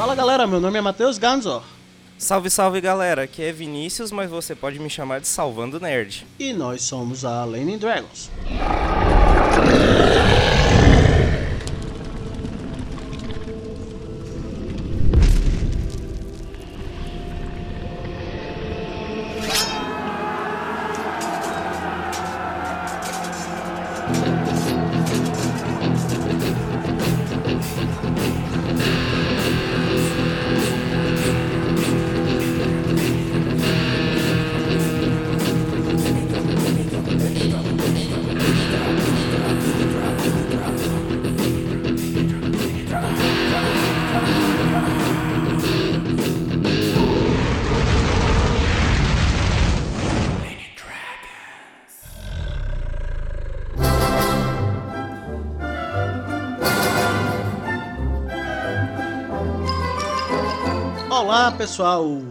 Fala galera, meu nome é Matheus Ganzor. Salve, salve galera, aqui é Vinícius, mas você pode me chamar de Salvando Nerd. E nós somos a Lenin Dragons. Pessoal,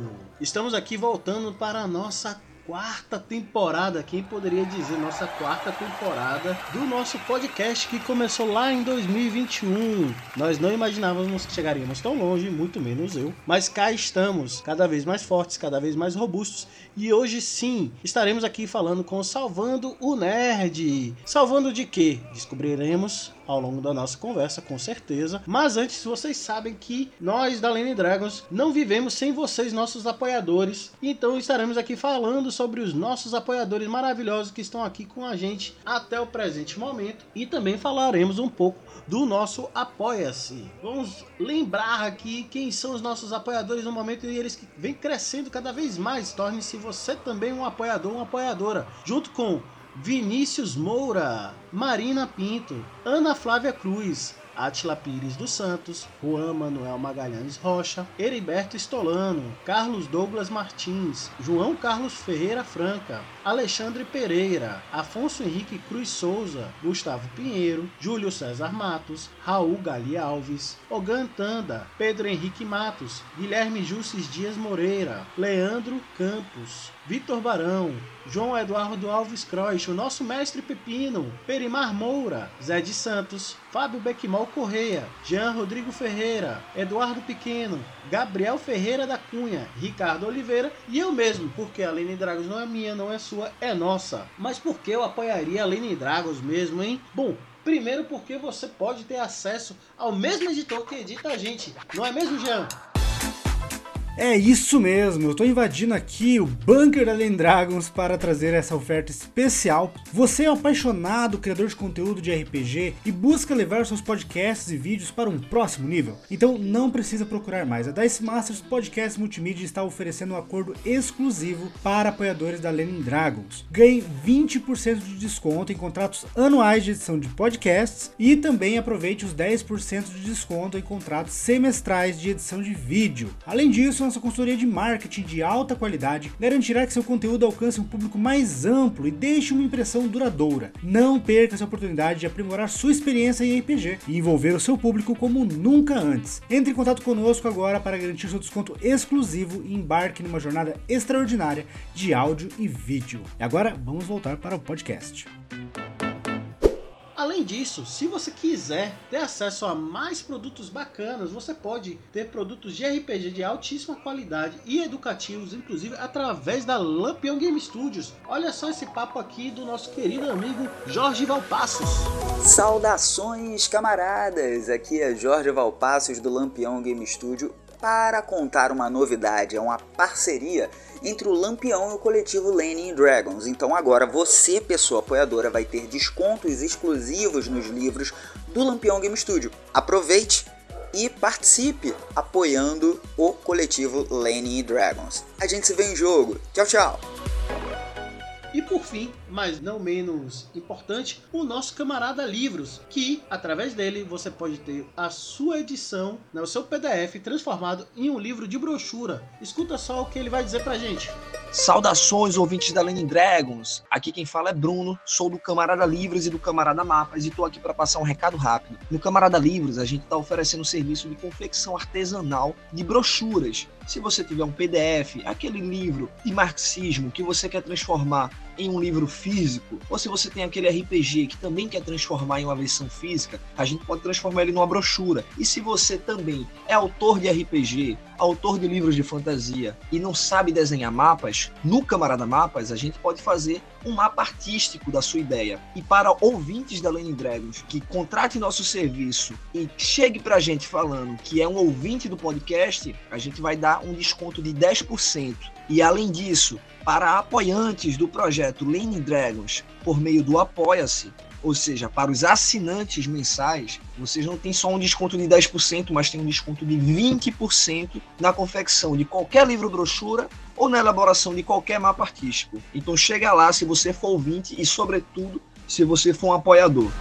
estamos aqui voltando para a nossa quarta temporada, quem poderia dizer nossa quarta temporada do nosso podcast que começou lá em 2021. Nós não imaginávamos que chegaríamos tão longe, muito menos eu, mas cá estamos, cada vez mais fortes, cada vez mais robustos e hoje sim estaremos aqui falando com Salvando o Nerd. Salvando de quê? Descobriremos ao longo da nossa conversa, com certeza. Mas antes, vocês sabem que nós da Lane Dragons não vivemos sem vocês, nossos apoiadores. Então estaremos aqui falando sobre os nossos apoiadores maravilhosos que estão aqui com a gente até o presente momento e também falaremos um pouco do nosso Apoia-se. Vamos lembrar aqui quem são os nossos apoiadores no momento e eles vêm crescendo cada vez mais. Torne-se você também um apoiador, uma apoiadora, junto com Vinícius Moura, Marina Pinto, Ana Flávia Cruz, Atila Pires dos Santos, Juan Manuel Magalhães Rocha, Heriberto Estolano, Carlos Douglas Martins, João Carlos Ferreira Franca, Alexandre Pereira, Afonso Henrique Cruz Souza, Gustavo Pinheiro, Júlio César Matos, Raul Gali Alves, Ogan Tanda, Pedro Henrique Matos, Guilherme Jussis Dias Moreira, Leandro Campos, Vitor Barão, João Eduardo Alves Croix, o nosso mestre Pepino, Perimar Moura, Zé de Santos, Fábio Beckmal Correia, Jean Rodrigo Ferreira, Eduardo Pequeno, Gabriel Ferreira da Cunha, Ricardo Oliveira e eu mesmo, porque a Lene Dragos não é minha, não é sua, é nossa. Mas por que eu apoiaria a Lene Dragos mesmo, hein? Bom, Primeiro porque você pode ter acesso ao mesmo editor que edita a gente, não é mesmo, Jean? É isso mesmo, eu estou invadindo aqui o Bunker da Alien Dragons para trazer essa oferta especial. Você é um apaixonado criador de conteúdo de RPG e busca levar seus podcasts e vídeos para um próximo nível? Então não precisa procurar mais. A Dice Masters Podcast Multimídia está oferecendo um acordo exclusivo para apoiadores da Alien Dragons. Ganhe 20% de desconto em contratos anuais de edição de podcasts e também aproveite os 10% de desconto em contratos semestrais de edição de vídeo. Além disso, nossa consultoria de marketing de alta qualidade garantirá que seu conteúdo alcance um público mais amplo e deixe uma impressão duradoura. Não perca essa oportunidade de aprimorar sua experiência em RPG e envolver o seu público como nunca antes. Entre em contato conosco agora para garantir seu desconto exclusivo e embarque numa jornada extraordinária de áudio e vídeo. E agora vamos voltar para o podcast. Além disso, se você quiser ter acesso a mais produtos bacanas, você pode ter produtos de RPG de altíssima qualidade e educativos, inclusive através da Lampion Game Studios. Olha só esse papo aqui do nosso querido amigo Jorge Valpassos. Saudações, camaradas! Aqui é Jorge Valpassos do Lampião Game Studio para contar uma novidade, é uma parceria entre o Lampião e o coletivo Lenin Dragons. Então agora você, pessoa apoiadora, vai ter descontos exclusivos nos livros do Lampião Game Studio. Aproveite e participe apoiando o coletivo Lenin Dragons. A gente se vê em jogo. Tchau, tchau! E por fim, mas não menos importante, o nosso camarada Livros, que através dele você pode ter a sua edição, né, o seu PDF transformado em um livro de brochura. Escuta só o que ele vai dizer pra gente. Saudações, ouvintes da Lenin Dragons! Aqui quem fala é Bruno, sou do Camarada Livros e do Camarada Mapas e tô aqui para passar um recado rápido. No Camarada Livros, a gente tá oferecendo um serviço de confecção artesanal de brochuras. Se você tiver um PDF, aquele livro de marxismo que você quer transformar em um livro físico, ou se você tem aquele RPG que também quer transformar em uma versão física, a gente pode transformar ele numa brochura. E se você também é autor de RPG, autor de livros de fantasia e não sabe desenhar mapas, no Camarada Mapas a gente pode fazer um mapa artístico da sua ideia. E para ouvintes da Lenin Dragons que contrate nosso serviço e chegue pra gente falando que é um ouvinte do podcast, a gente vai dar um desconto de 10%. E além disso, para apoiantes do projeto Lenin Dragons por meio do Apoia-se, ou seja, para os assinantes mensais, vocês não têm só um desconto de 10%, mas tem um desconto de 20% na confecção de qualquer livro brochura ou na elaboração de qualquer mapa artístico. Então chega lá se você for ouvinte e, sobretudo, se você for um apoiador.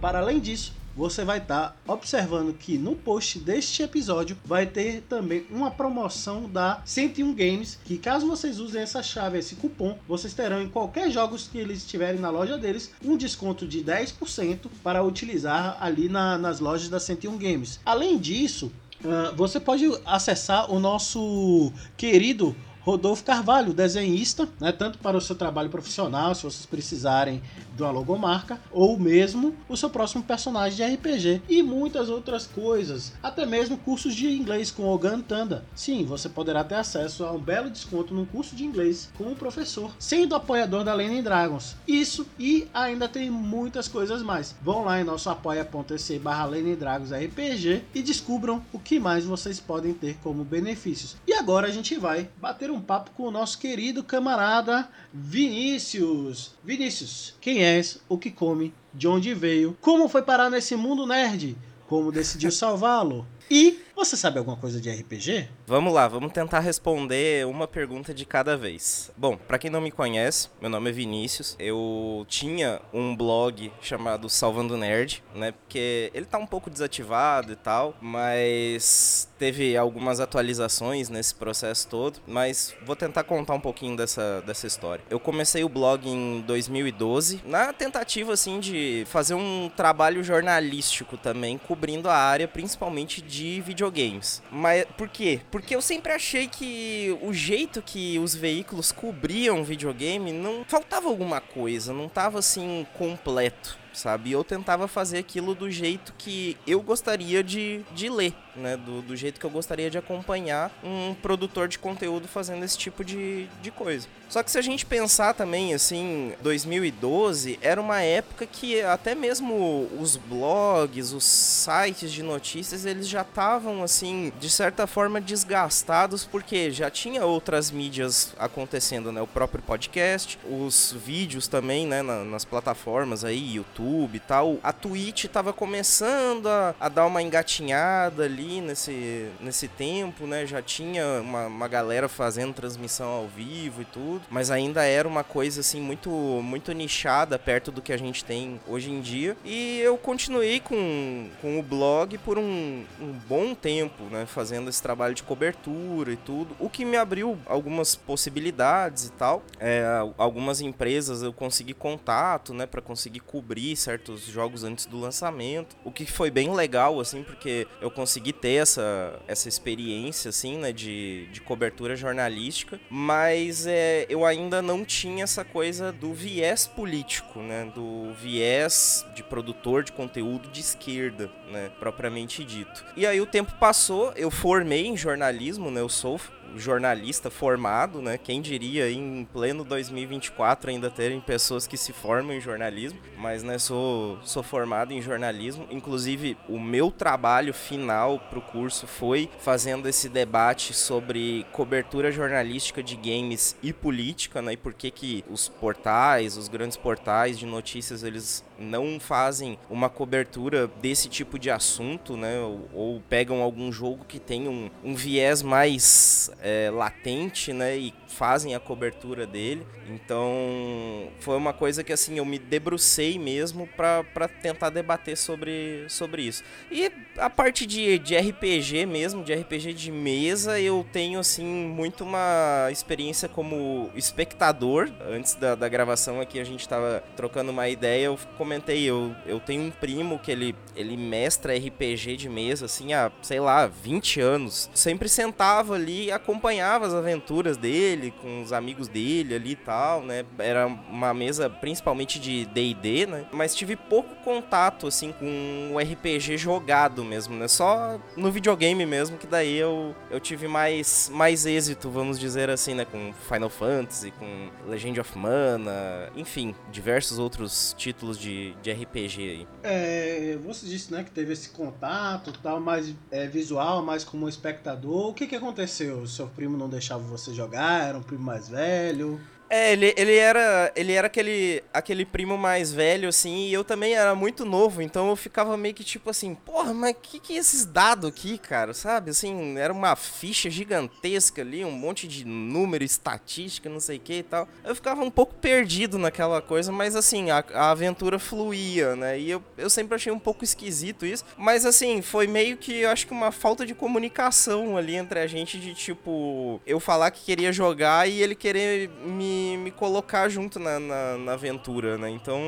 Para além disso, você vai estar tá observando que no post deste episódio vai ter também uma promoção da 101 Games, que caso vocês usem essa chave, esse cupom, vocês terão em qualquer jogos que eles tiverem na loja deles um desconto de 10% para utilizar ali na, nas lojas da 101 Games. Além disso, uh, você pode acessar o nosso querido Rodolfo Carvalho, desenhista, né, tanto para o seu trabalho profissional, se vocês precisarem de uma logomarca, ou mesmo o seu próximo personagem de RPG e muitas outras coisas, até mesmo cursos de inglês com Ogan Tanda. Sim, você poderá ter acesso a um belo desconto num curso de inglês com o professor, sendo apoiador da Lenin Dragons. Isso e ainda tem muitas coisas mais. Vão lá em nosso apoia.se barra Dragons RPG e descubram o que mais vocês podem ter como benefícios. E agora a gente vai bater um papo com o nosso querido camarada Vinícius. Vinícius, quem és, o que come, de onde veio, como foi parar nesse mundo nerd, como decidiu salvá-lo? E você sabe alguma coisa de RPG? Vamos lá, vamos tentar responder uma pergunta de cada vez. Bom, para quem não me conhece, meu nome é Vinícius. Eu tinha um blog chamado Salvando Nerd, né? Porque ele tá um pouco desativado e tal, mas teve algumas atualizações nesse processo todo, mas vou tentar contar um pouquinho dessa, dessa história. Eu comecei o blog em 2012, na tentativa assim de fazer um trabalho jornalístico também, cobrindo a área principalmente de videogame videogames. Mas por quê? Porque eu sempre achei que o jeito que os veículos cobriam videogame não faltava alguma coisa, não tava assim completo sabe? Eu tentava fazer aquilo do jeito que eu gostaria de, de ler, né? Do, do jeito que eu gostaria de acompanhar um produtor de conteúdo fazendo esse tipo de, de coisa. Só que se a gente pensar também, assim, 2012 era uma época que até mesmo os blogs, os sites de notícias, eles já estavam, assim, de certa forma desgastados, porque já tinha outras mídias acontecendo, né? O próprio podcast, os vídeos também, né? nas plataformas aí, YouTube e tal. A Twitch estava começando a, a, dar uma engatinhada ali nesse, nesse tempo, né? Já tinha uma, uma galera fazendo transmissão ao vivo e tudo mas ainda era uma coisa assim muito muito nichada perto do que a gente tem hoje em dia. E eu continuei com, com o blog por um, um bom tempo, né, fazendo esse trabalho de cobertura e tudo, o que me abriu algumas possibilidades e tal. É, algumas empresas eu consegui contato, né, para conseguir cobrir certos jogos antes do lançamento, o que foi bem legal assim, porque eu consegui ter essa essa experiência assim, né, de, de cobertura jornalística, mas é, eu ainda não tinha essa coisa do viés político, né? Do viés de produtor de conteúdo de esquerda, né? Propriamente dito. E aí o tempo passou, eu formei em jornalismo, né? Eu sou jornalista formado, né? Quem diria em pleno 2024 ainda terem pessoas que se formam em jornalismo, mas né, sou, sou formado em jornalismo. Inclusive, o meu trabalho final para o curso foi fazendo esse debate sobre cobertura jornalística de games e política, né? E por que que os portais, os grandes portais de notícias, eles não fazem uma cobertura desse tipo de assunto, né? Ou, ou pegam algum jogo que tem um, um viés mais é, latente, né? E fazem a cobertura dele. Então foi uma coisa que assim eu me debrucei mesmo para tentar debater sobre, sobre isso. E a parte de, de RPG mesmo, de RPG de mesa, eu tenho assim muito uma experiência como espectador. Antes da, da gravação aqui a gente tava trocando uma ideia, eu comentei, eu, eu tenho um primo que ele, ele mestra RPG de mesa assim há, sei lá, 20 anos. Sempre sentava ali e acompanhava as aventuras dele com os amigos dele ali e tal, né? Era uma mesa principalmente de D&D, né? Mas tive pouco contato assim com o RPG jogado mesmo, né? Só no videogame mesmo que daí eu, eu tive mais mais êxito, vamos dizer assim, né, com Final Fantasy, com Legend of Mana, enfim, diversos outros títulos de, de RPG aí. É, você disse, né, que teve esse contato, tal, mais é, visual, mais como espectador. O que que aconteceu? Seu primo não deixava você jogar? Era um primo mais velho? É, ele, ele era, ele era aquele, aquele primo mais velho, assim, e eu também era muito novo, então eu ficava meio que tipo assim, porra, mas que que é esses dados aqui, cara, sabe? Assim, era uma ficha gigantesca ali, um monte de número, estatística, não sei o que e tal. Eu ficava um pouco perdido naquela coisa, mas assim, a, a aventura fluía, né? E eu, eu sempre achei um pouco esquisito isso, mas assim, foi meio que, eu acho que uma falta de comunicação ali entre a gente, de tipo, eu falar que queria jogar e ele querer me me, colocar junto na, na, na, aventura, né? Então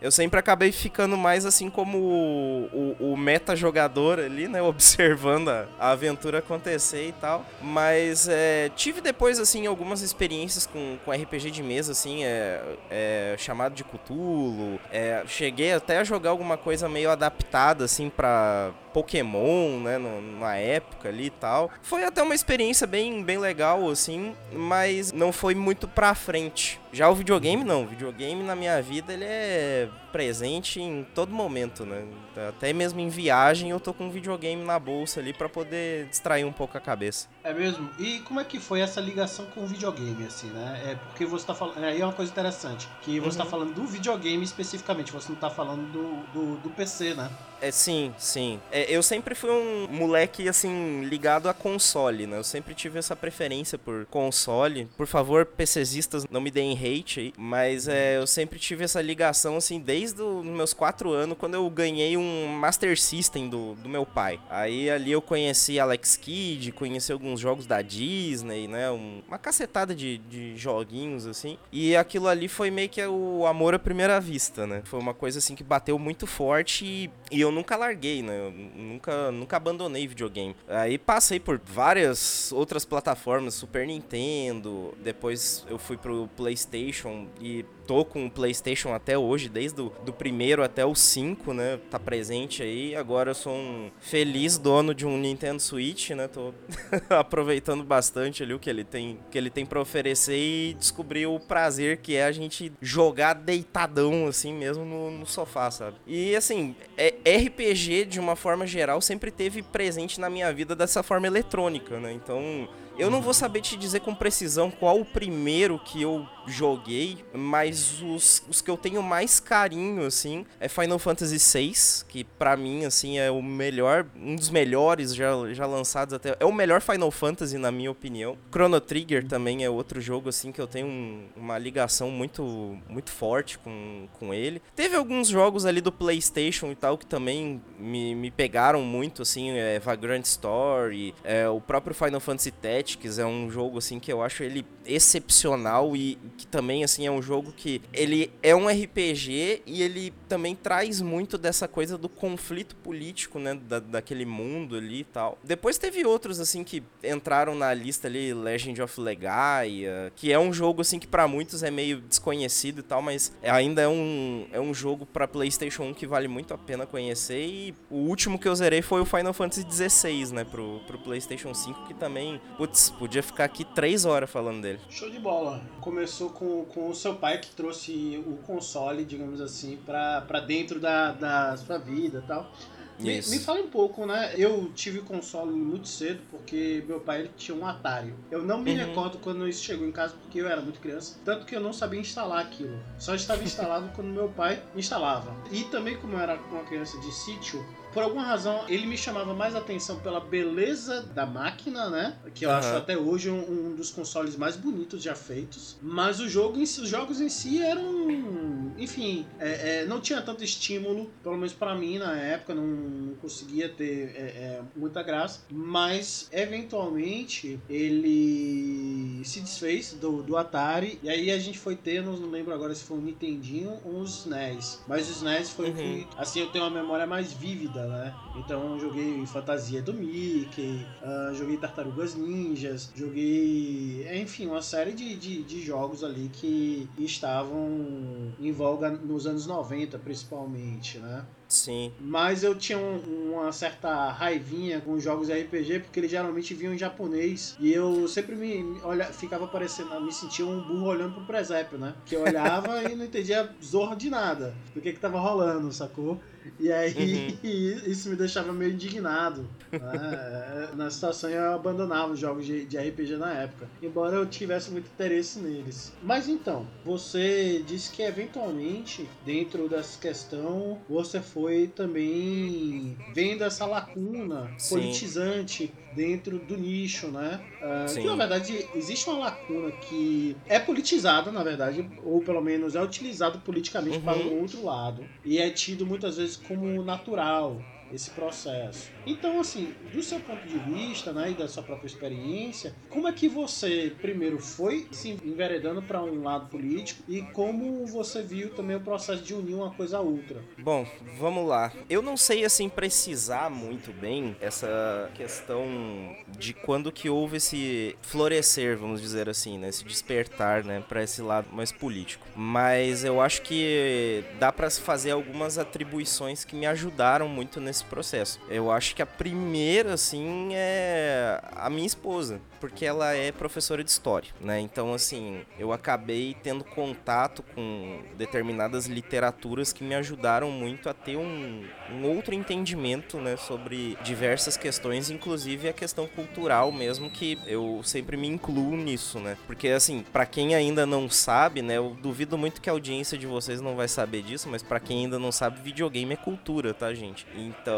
eu sempre acabei ficando mais assim como o, o, o meta jogador ali, né? Observando a, a, aventura acontecer e tal. Mas é, tive depois, assim, algumas experiências com, com RPG de mesa, assim, é, é chamado de Cthulhu. É, cheguei até a jogar alguma coisa meio adaptada, assim, pra Pokémon, né, na época ali e tal. Foi até uma experiência bem, bem legal, assim, mas não foi muito pra frente. Já o videogame, não. O videogame na minha vida, ele é presente em todo momento, né? Até mesmo em viagem eu tô com um videogame na bolsa ali para poder distrair um pouco a cabeça. É mesmo? E como é que foi essa ligação com o videogame, assim, né? É porque você tá falando. Aí é uma coisa interessante. Que você tá uhum. tá falando do videogame especificamente, você não tá falando do, do, do PC, né? É, sim, sim. É, eu sempre fui um moleque, assim, ligado a console, né? Eu sempre tive essa preferência por console. Por favor, PCistas, não me deem hate aí. Mas é, eu sempre tive essa ligação, assim, desde os meus quatro anos, quando eu ganhei um Master System do, do meu pai. Aí ali eu conheci Alex Kidd, conheci alguns jogos da Disney, né? Um, uma cacetada de, de joguinhos, assim. E aquilo ali foi meio que o amor à primeira vista, né? Foi uma coisa, assim, que bateu muito forte e, e eu nunca larguei, né? Eu nunca, nunca abandonei videogame. Aí passei por várias outras plataformas, Super Nintendo, depois eu fui pro PlayStation e tô com o PlayStation até hoje, desde o do primeiro até o 5, né? Tá presente aí. Agora eu sou um feliz dono de um Nintendo Switch, né? Tô aproveitando bastante ali o que ele tem, que ele tem para oferecer e descobrir o prazer que é a gente jogar deitadão assim mesmo no, no sofá, sabe? E assim, é RPG de uma forma geral sempre teve presente na minha vida dessa forma eletrônica, né? Então, eu não vou saber te dizer com precisão qual o primeiro que eu joguei, mas os, os que eu tenho mais carinho, assim, é Final Fantasy VI, que para mim, assim, é o melhor, um dos melhores já, já lançados até. É o melhor Final Fantasy, na minha opinião. Chrono Trigger também é outro jogo, assim, que eu tenho um, uma ligação muito, muito forte com, com ele. Teve alguns jogos ali do PlayStation e tal que também me, me pegaram muito, assim, é Vagrant Story, é, o próprio Final Fantasy Tactics é um jogo, assim, que eu acho ele excepcional e que também assim é um jogo que ele é um RPG e ele também traz muito dessa coisa do conflito político, né, da, daquele mundo ali e tal. Depois teve outros assim que entraram na lista ali, Legend of Legaia, que é um jogo assim que para muitos é meio desconhecido e tal, mas ainda é um é um jogo para PlayStation 1 que vale muito a pena conhecer e o último que eu zerei foi o Final Fantasy XVI, né, pro, pro PlayStation 5, que também, putz, podia ficar aqui três horas falando dele. Show de bola. Começou com, com o seu pai que trouxe o console, digamos assim, para dentro da, da sua vida e tal. Me, me fala um pouco, né? Eu tive console muito cedo porque meu pai tinha um Atari. Eu não me uhum. recordo quando isso chegou em casa porque eu era muito criança, tanto que eu não sabia instalar aquilo. Só estava instalado quando meu pai instalava. E também como eu era uma criança de sítio, por alguma razão, ele me chamava mais atenção pela beleza da máquina, né? Que eu Aham. acho até hoje um, um dos consoles mais bonitos já feitos. Mas o jogo si- os jogos em si eram. Enfim, é, é, não tinha tanto estímulo, pelo menos pra mim na época, não, não conseguia ter é, é, muita graça. Mas, eventualmente, ele se desfez do, do Atari. E aí a gente foi ter, não lembro agora se foi um Nintendinho ou um SNES. Mas o SNES foi o Uhum. que. Assim, eu tenho uma memória mais vívida, né? Então eu joguei Fantasia do Mickey, ah, joguei Tartarugas Ninjas, joguei. Enfim, uma série de, de, de jogos ali que estavam em voga nos anos 90, principalmente, né? Sim. Mas eu tinha um- uma certa raivinha com os jogos RPG, porque eles geralmente vinham em japonês. E eu sempre me, me olha, ficava parecendo, me sentia um burro olhando pro presépio, né? Que eu olhava e não entendia zorra de nada do que que tava rolando, sacou? E aí isso me deixava meio indignado. né? Na situação eu abandonava os jogos de, de RPG na época. Embora eu tivesse muito interesse neles. Mas então, você disse que eventualmente, dentro dessa questão, você foi também vendo essa lacuna Sim. politizante dentro do nicho, né? Ah, que, na verdade, existe uma lacuna que é politizada, na verdade, ou pelo menos é utilizado politicamente Uhum. para o outro lado. E é tido muitas vezes como natural esse processo. Então, assim, do seu ponto de vista, né, e da sua própria experiência, como é que você primeiro foi se enveredando para um lado político e como você viu também o processo de unir uma coisa a outra? Bom, vamos lá. Eu não sei assim precisar muito bem essa questão de quando que houve esse florescer, vamos dizer assim, né, esse despertar, né, para esse lado mais político. Mas eu acho que dá para fazer algumas atribuições que me ajudaram muito nesse processo. Eu acho que a primeira assim é a minha esposa, porque ela é professora de história, né? Então assim, eu acabei tendo contato com determinadas literaturas que me ajudaram muito a ter um, um outro entendimento, né, sobre diversas questões, inclusive a questão cultural mesmo, que eu sempre me incluo nisso, né? Porque assim, pra quem ainda não sabe, né, eu duvido muito que a audiência de vocês não vai saber disso, mas pra quem ainda não sabe, videogame é cultura, tá, gente? Então,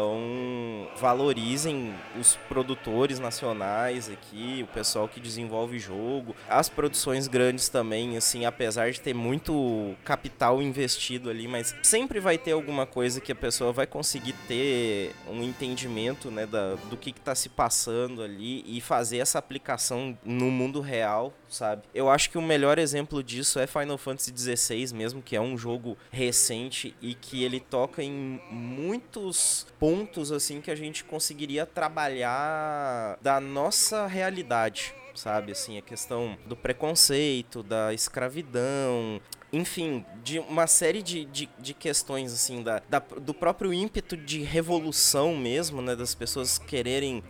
valorizem os produtores nacionais aqui, o pessoal que desenvolve jogo, as produções grandes também, assim, apesar de ter muito capital investido ali, mas sempre vai ter alguma coisa que a pessoa vai conseguir ter um entendimento, né, da, do que, que tá se passando ali e fazer essa aplicação no mundo real, sabe? Eu acho que o melhor exemplo disso é Final Fantasy XVI mesmo, que é um jogo recente e que ele toca em muitos pontos assim que a gente conseguiria trabalhar da nossa realidade, sabe? Assim, a questão do preconceito, da escravidão, enfim, de uma série de, de, de questões, assim, da, da- do próprio ímpeto de revolução mesmo, né? Das pessoas quererem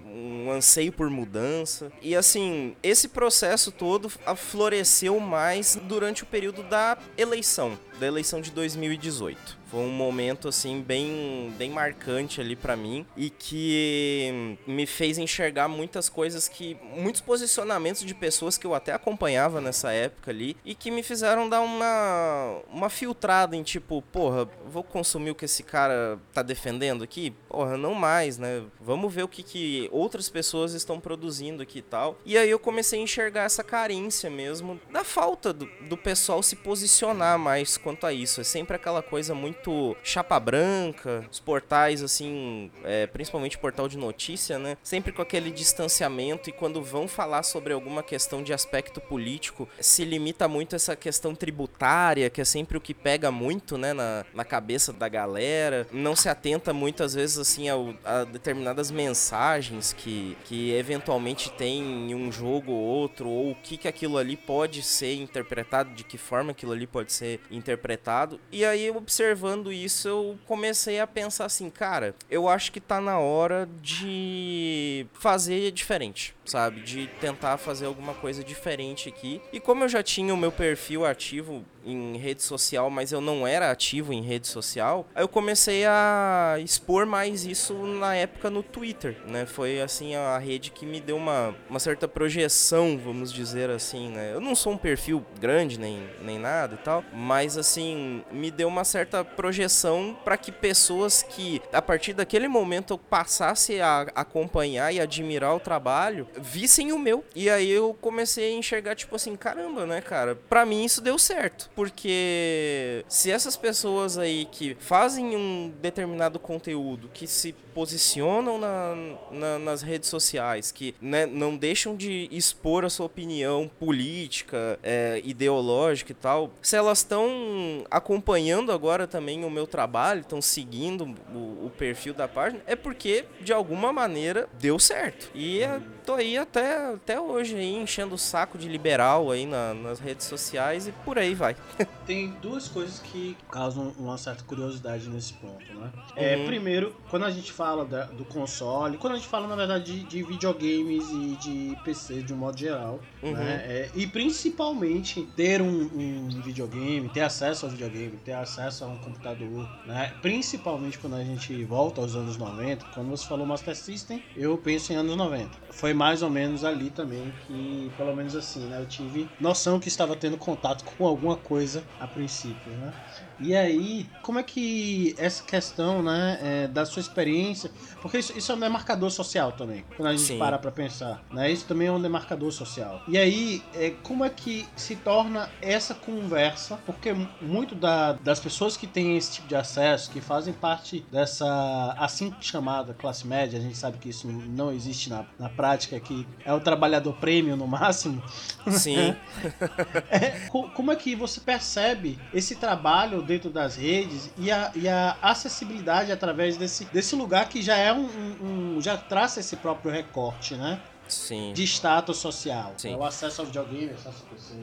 um anseio por mudança. E, assim, esse processo todo floresceu mais durante o período da eleição, da eleição de 2018. Foi um momento, assim, bem, bem marcante ali pra mim e que me fez enxergar muitas coisas que... Muitos posicionamentos de pessoas que eu até acompanhava nessa época ali e que me fizeram dar uma, uma filtrada em tipo, porra, vou consumir o que esse cara tá defendendo aqui? Porra, não mais, né? Vamos ver o que, que outras pessoas estão produzindo aqui e tal. E aí eu comecei a enxergar essa carência mesmo da falta do, do pessoal se posicionar mais quanto a isso. É sempre aquela coisa muito chapa branca, os portais assim, é, principalmente portal de notícia, né? Sempre com aquele distanciamento e quando vão falar sobre alguma questão de aspecto político, se limita muito a essa questão tributária, que é sempre o que pega muito, né, na, na cabeça da galera. Não se atenta muitas vezes assim a, determinadas mensagens que, que eventualmente tem em um jogo ou outro, ou o que, que aquilo ali pode ser interpretado, de que forma aquilo ali pode ser interpretado. E aí, observando isso, eu comecei a pensar assim, cara, eu acho que tá na hora de fazer diferente, sabe? De tentar fazer alguma coisa diferente aqui. E como eu já tinha o meu perfil ativo em rede social, mas eu não era ativo em rede social, aí eu comecei a expor mais isso na época no Twitter, né? Foi assim a rede que me deu uma, uma certa projeção, vamos dizer assim, né? Eu não sou um perfil grande nem, nem nada e tal, mas assim, me deu uma certa projeção para que pessoas que a partir daquele momento eu passasse a acompanhar e admirar o trabalho vissem o meu. E aí eu comecei a enxergar tipo assim, caramba, né, cara? Para mim isso deu certo, porque se essas pessoas aí que fazem um determinado conteúdo, que se posicionam na, na, nas redes sociais, que né, não deixam de expor a sua opinião política, é, ideológica e tal, se elas estão acompanhando agora também o meu trabalho, estão seguindo o, o, perfil da página, é porque de alguma maneira deu certo. E é, tô aí até, até hoje aí, enchendo o saco de liberal aí na, nas redes sociais e por aí vai. Tem duas coisas que causam uma certa curiosidade nesse ponto, né? É, uhum. Primeiro, quando a gente fala da, do console, quando a gente fala, na verdade, de, de videogames e de PC de um modo geral, uhum. né? É, e principalmente ter um, um, videogame, ter acesso ao videogame, ter acesso a um computador, né? Principalmente quando a gente volta aos anos 90, quando você falou Master System, eu penso em anos 90. Foi mais ou menos ali também que, pelo menos assim, né? Eu tive noção que estava tendo contato com alguma coisa a princípio, né? E aí, como é que essa questão, né, é, da sua experiência, porque isso, isso é um demarcador social também, quando a gente Sim. para pra pensar, né, isso também é um demarcador social. E aí, é, como é que se torna essa conversa, porque muito da, das pessoas que têm esse tipo de acesso, que fazem parte dessa, assim chamada classe média, a gente sabe que isso não existe na, na prática, que é o trabalhador prêmio no máximo. Sim. é, como é que você percebe esse trabalho dentro das redes e a, e a acessibilidade através desse, desse lugar que já é um, um, um já traça esse próprio recorte, né? Sim. De status social. Sim. É o acesso ao videogame, acesso ao PC.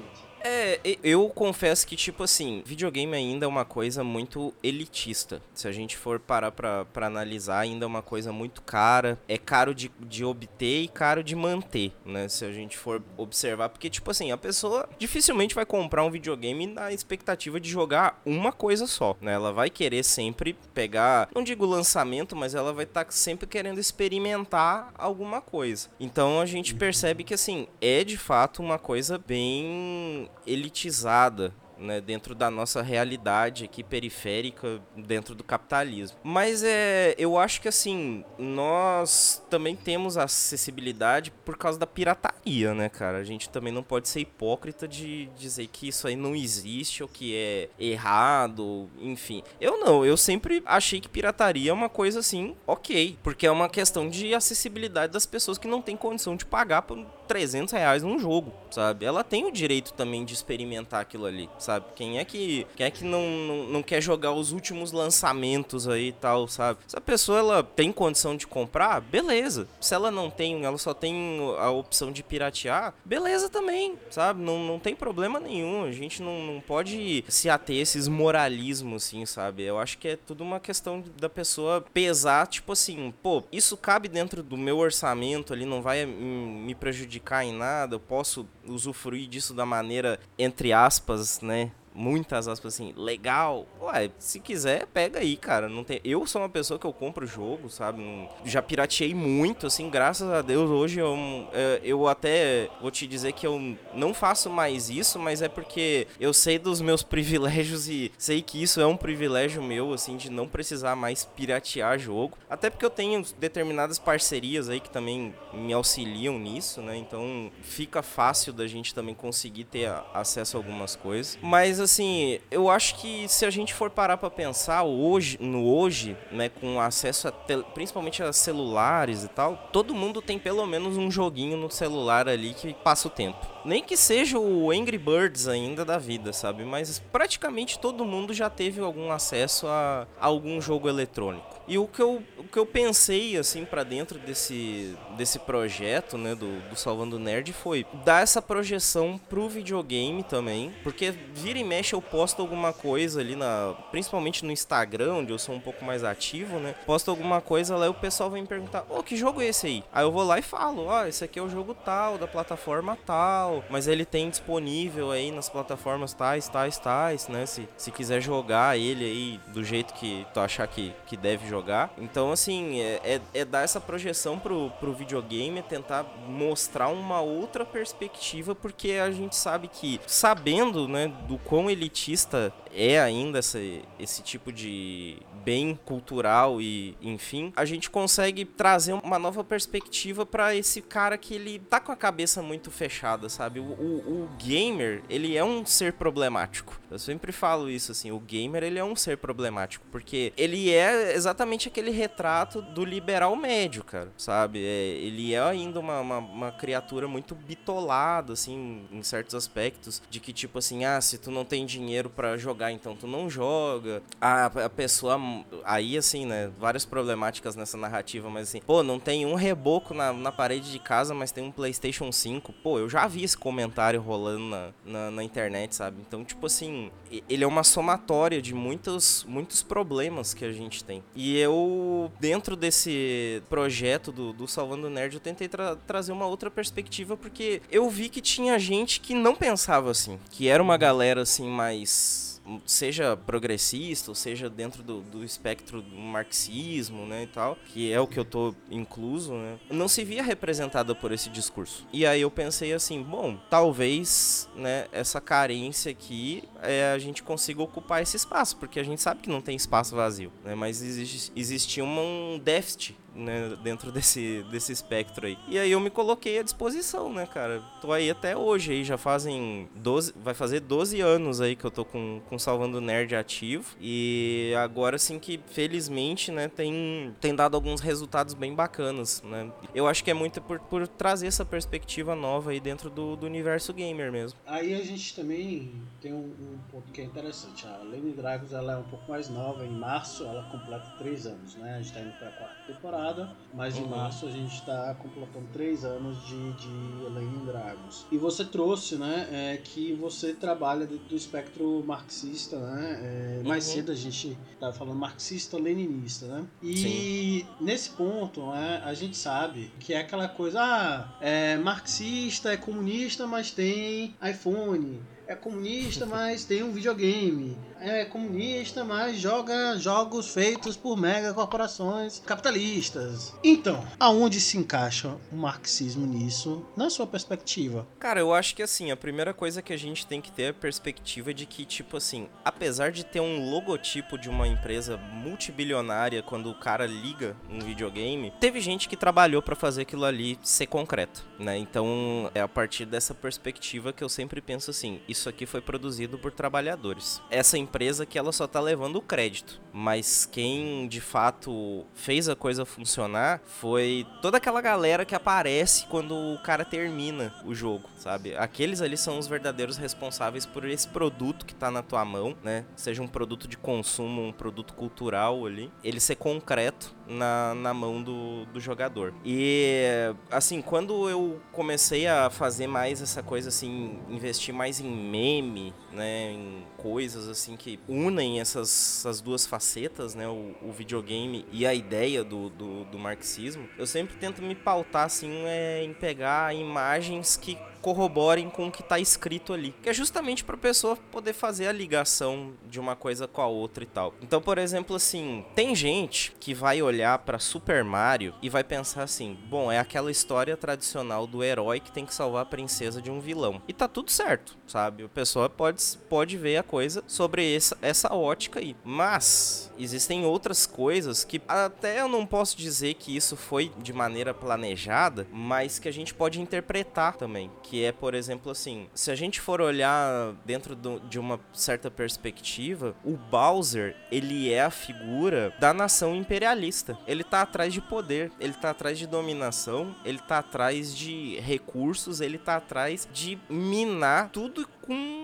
É, eu confesso que, tipo assim, videogame ainda é uma coisa muito elitista. Se a gente for parar pra, pra analisar, ainda é uma coisa muito cara. É caro de, de obter e caro de manter, né? Se a gente for observar. Porque, tipo assim, a pessoa dificilmente vai comprar um videogame na expectativa de jogar uma coisa só, né? Ela vai querer sempre pegar, não digo lançamento, mas ela vai estar tá sempre querendo experimentar alguma coisa. Então a gente percebe que, assim, é de fato uma coisa bem elitizada né, dentro da nossa realidade aqui periférica, dentro do capitalismo. Mas é, eu acho que assim, nós também temos acessibilidade por causa da pirataria, né, cara? A gente também não pode ser hipócrita de dizer que isso aí não existe ou que é errado, enfim. Eu não, eu sempre achei que pirataria é uma coisa assim, ok, porque é uma questão de acessibilidade das pessoas que não têm condição de pagar por 300 reais num jogo, sabe? Ela tem o direito também de experimentar aquilo ali, sabe? Quem é que, quem é que não, não, não quer jogar os últimos lançamentos aí e tal, sabe? Se a pessoa ela tem condição de comprar, beleza. Se ela não tem, ela só tem a opção de piratear, beleza também, sabe? Não, não tem problema nenhum. A gente não, não pode se ater a esses moralismos, assim, sabe? Eu acho que é tudo uma questão da pessoa pesar, tipo assim, pô, isso cabe dentro do meu orçamento ali, não vai me prejudicar prejudicar em nada, eu posso usufruir disso da maneira, entre aspas, né? Muitas aspas assim, legal. Ué, se quiser, pega aí, cara. Não tem... Eu sou uma pessoa que eu compro jogo, sabe? Já pirateei muito, assim, graças a Deus. Hoje eu, é, eu até vou te dizer que eu não faço mais isso, mas é porque eu sei dos meus privilégios e sei que isso é um privilégio meu, assim, de não precisar mais piratear jogo. Até porque eu tenho determinadas parcerias aí que também me auxiliam nisso, né? Então fica fácil da gente também conseguir ter acesso a algumas coisas. Mas assim, eu acho que se a gente for parar para pensar hoje, no hoje, né, com acesso a principalmente a celulares e tal, todo mundo tem pelo menos um joguinho no celular ali que passa o tempo. Nem que seja o Angry Birds ainda da vida, sabe? Mas praticamente todo mundo já teve algum acesso a, algum jogo eletrônico. E o que eu, o que eu pensei, assim, para dentro desse, desse projeto, né, do, do Salvando Nerd, foi dar essa projeção pro videogame também. Porque vira e mexe eu posto alguma coisa ali, na, principalmente no Instagram, onde eu sou um pouco mais ativo, né? Posto alguma coisa lá e o pessoal vem me perguntar: Ô, oh, que jogo é esse aí? Aí eu vou lá e falo: Ó, oh, esse aqui é o jogo tal, da plataforma tal, mas ele tem disponível aí nas plataformas tais, tais, tais, né? Se, se quiser jogar ele aí do jeito que tu achar que, que deve jogar. Então, assim, é, é, é, dar essa projeção pro, pro videogame, é tentar mostrar uma outra perspectiva, porque a gente sabe que, sabendo, né, do quão elitista é ainda esse, esse tipo de bem cultural e enfim, a gente consegue trazer uma nova perspectiva para esse cara que ele tá com a cabeça muito fechada, sabe? O, o, o, gamer, ele é um ser problemático. Eu sempre falo isso assim, o gamer ele é um ser problemático, porque ele é exatamente aquele retrato do liberal médio, cara, sabe? É, ele é ainda uma, uma, uma criatura muito bitolada, assim, em certos aspectos, de que tipo assim, ah, se tu não tem dinheiro para jogar, então tu não joga. A, a pessoa aí, assim, né, várias problemáticas nessa narrativa, mas assim, pô, não tem um reboco na, na parede de casa, mas tem um PlayStation 5. Pô, eu já vi esse comentário rolando na, na, na internet, sabe? Então, tipo assim, ele é uma somatória de muitos, muitos problemas que a gente tem. E eu, dentro desse projeto do, do Salvando Nerd, eu tentei tra trazer uma outra perspectiva, porque eu vi que tinha gente que não pensava assim, que era uma galera assim mais seja progressista, ou seja dentro do, do espectro do marxismo, né, e tal, que é o que eu tô incluso, né, não se via representada por esse discurso. E aí eu pensei assim, bom, talvez, né, essa carência aqui é, a gente consiga ocupar esse espaço, porque a gente sabe que não tem espaço vazio, né, mas existe, existia um déficit né, dentro desse, desse espectro aí. E aí eu me coloquei à disposição, né, cara? Tô aí até hoje aí, já fazem 12, vai fazer 12 anos aí que eu tô com, com Salvando Nerd ativo. E agora sim que, felizmente, né, tem, tem dado alguns resultados bem bacanas, né? Eu acho que é muito por, por trazer essa perspectiva nova aí dentro do, do universo gamer mesmo. Aí a gente também tem um, um ponto que é interessante. A Lady Dragons, ela é um pouco mais nova. Em março, ela completa 3 anos, né? A gente tá indo pra quarta temporada temporada, mas uhum. em março a gente está completando três anos de, de Elaine Dragons. E você trouxe, né, é, que você trabalha dentro do espectro marxista, né? É, uhum. Mais cedo a gente estava falando marxista-leninista, né? E Sim. nesse ponto, né, a gente sabe que é aquela coisa, ah, é marxista, é comunista, mas tem iPhone é comunista, mas tem um videogame. É comunista, mas joga jogos feitos por mega corporações capitalistas. Então, aonde se encaixa o marxismo nisso, na sua perspectiva? Cara, eu acho que assim, a primeira coisa que a gente tem que ter é a perspectiva de que, tipo assim, apesar de ter um logotipo de uma empresa multibilionária quando o cara liga um videogame, teve gente que trabalhou para fazer aquilo ali ser concreto, né? Então, é a partir dessa perspectiva que eu sempre penso assim, isso aqui foi produzido por trabalhadores. Essa empresa que ela só tá levando o crédito, mas quem de fato fez a coisa funcionar foi toda aquela galera que aparece quando o cara termina o jogo, sabe? Aqueles ali são os verdadeiros responsáveis por esse produto que tá na tua mão, né? Seja um produto de consumo, um produto cultural ali, ele ser concreto na, na mão do, do jogador. E assim, quando eu comecei a fazer mais essa coisa assim, investir mais em meme, né, em coisas assim que unem essas, essas duas facetas, né, o, o videogame e a ideia do, do, do, marxismo, eu sempre tento me pautar assim é, em pegar imagens que corroborem com o que está escrito ali, que é justamente para a pessoa poder fazer a ligação de uma coisa com a outra e tal. Então, por exemplo, assim, tem gente que vai olhar para Super Mario e vai pensar assim: bom, é aquela história tradicional do herói que tem que salvar a princesa de um vilão. E tá tudo certo, sabe? A pessoa pode, pode ver a coisa sobre essa, essa ótica aí. Mas existem outras coisas que até eu não posso dizer que isso foi de maneira planejada, mas que a gente pode interpretar também. Que é, por exemplo, assim, se a gente for olhar dentro do, de uma certa perspectiva, o Bowser, ele é a figura da nação imperialista. Ele tá atrás de poder, ele tá atrás de dominação, ele tá atrás de recursos, ele tá atrás de minar tudo com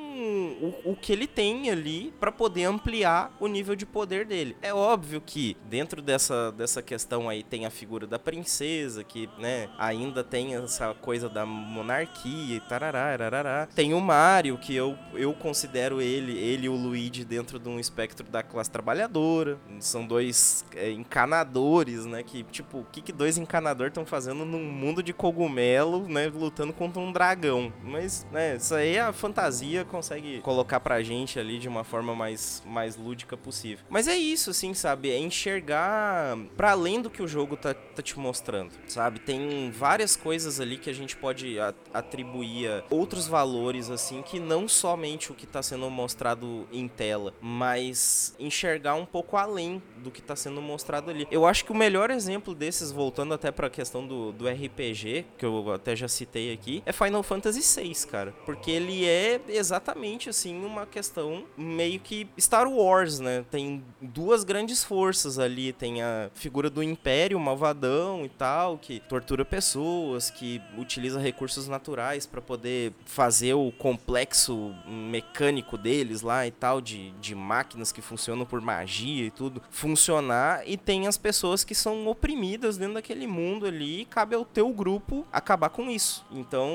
o, o que ele tem ali para poder ampliar o nível de poder dele. É óbvio que dentro dessa, dessa questão aí tem a figura da princesa, que, né, ainda tem essa coisa da monarquia e tarará, tarará. Tem o Mario, que eu, eu considero ele, ele e o Luigi dentro de um espectro da classe trabalhadora. São dois é, encanadores, né, que, tipo, o que, que dois encanadores estão fazendo num mundo de cogumelo, né, lutando contra um dragão? Mas, né, isso aí é a fantasia consegue consegue colocar pra gente ali de uma forma mais, mais lúdica possível. Mas é isso, assim, sabe? É enxergar para além do que o jogo tá, tá te mostrando, sabe? Tem várias coisas ali que a gente pode atribuir a outros valores, assim, que não somente o que tá sendo mostrado em tela, mas enxergar um pouco além do que tá sendo mostrado ali. Eu acho que o melhor exemplo desses, voltando até pra questão do, do RPG, que eu até já citei aqui, é Final Fantasy VI, cara. Porque ele é exatamente, assim, uma questão meio que Star Wars, né? Tem duas grandes forças ali. Tem a figura do Império malvadão e tal, que tortura pessoas, que utiliza recursos naturais para poder fazer o complexo mecânico deles lá e tal, de, de máquinas que funcionam por magia e tudo, funcionar. E tem as pessoas que são oprimidas dentro daquele mundo ali e cabe ao teu grupo acabar com isso. Então,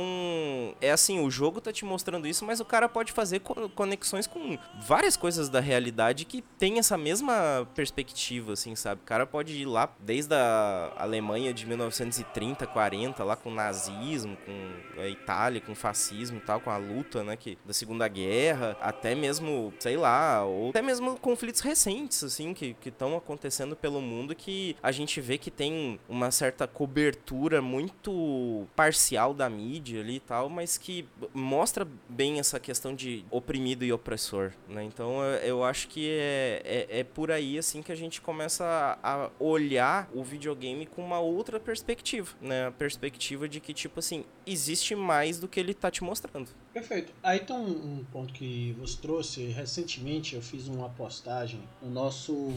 é assim, o jogo tá te mostrando isso, mas o cara pode fazer conexões com várias coisas da realidade que tem essa mesma perspectiva, assim, sabe? O cara pode ir lá desde a Alemanha de 1930, 40, lá com o nazismo, com a Itália, com o fascismo e tal, com a luta, né, que, da Segunda Guerra, até mesmo, sei lá, ou até mesmo conflitos recentes, assim, que estão acontecendo pelo mundo que a gente vê que tem uma certa cobertura muito parcial da mídia ali e tal, mas que mostra bem essa questão de oprimido e opressor, né? Então eu acho que é, é, é por aí assim que a gente começa a olhar o videogame com uma outra perspectiva, né? A perspectiva de que tipo assim existe mais do que ele tá te mostrando. Perfeito. Aí tem um, um ponto que você trouxe recentemente. Eu fiz uma postagem no nosso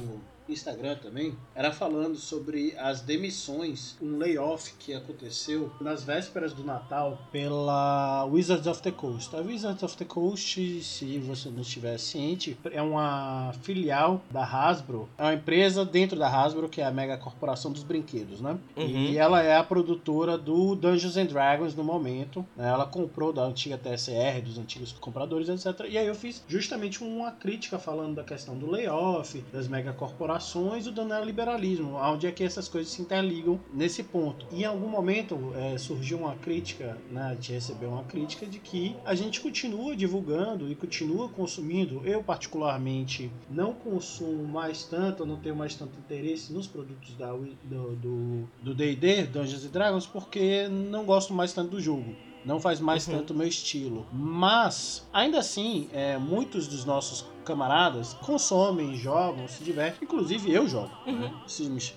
Instagram também, era falando sobre as demissões, um layoff que aconteceu nas vésperas do Natal pela Wizards of the Coast. A Wizards of the Coast, se você não estiver ciente, é uma filial da Hasbro, é uma empresa dentro da Hasbro que é a mega corporação dos brinquedos, né? Uhum. E ela é a produtora do Dungeons and Dragons no momento. Né? Ela comprou da antiga TSR, dos antigos compradores, etc. E aí eu fiz justamente uma crítica falando da questão do layoff, das mega corporações ações e do neoliberalismo, onde é que essas coisas se interligam nesse ponto. Em algum momento é, surgiu uma crítica, né, a gente recebeu uma crítica de que a gente continua divulgando e continua consumindo. Eu, particularmente, não consumo mais tanto, não tenho mais tanto interesse nos produtos da, do D&D, Dungeons Dragons, porque não gosto mais tanto do jogo não faz mais uhum. tanto o meu estilo. Mas, ainda assim, é, muitos dos nossos camaradas consomem, jogam, se divertem. Inclusive eu jogo uhum. né,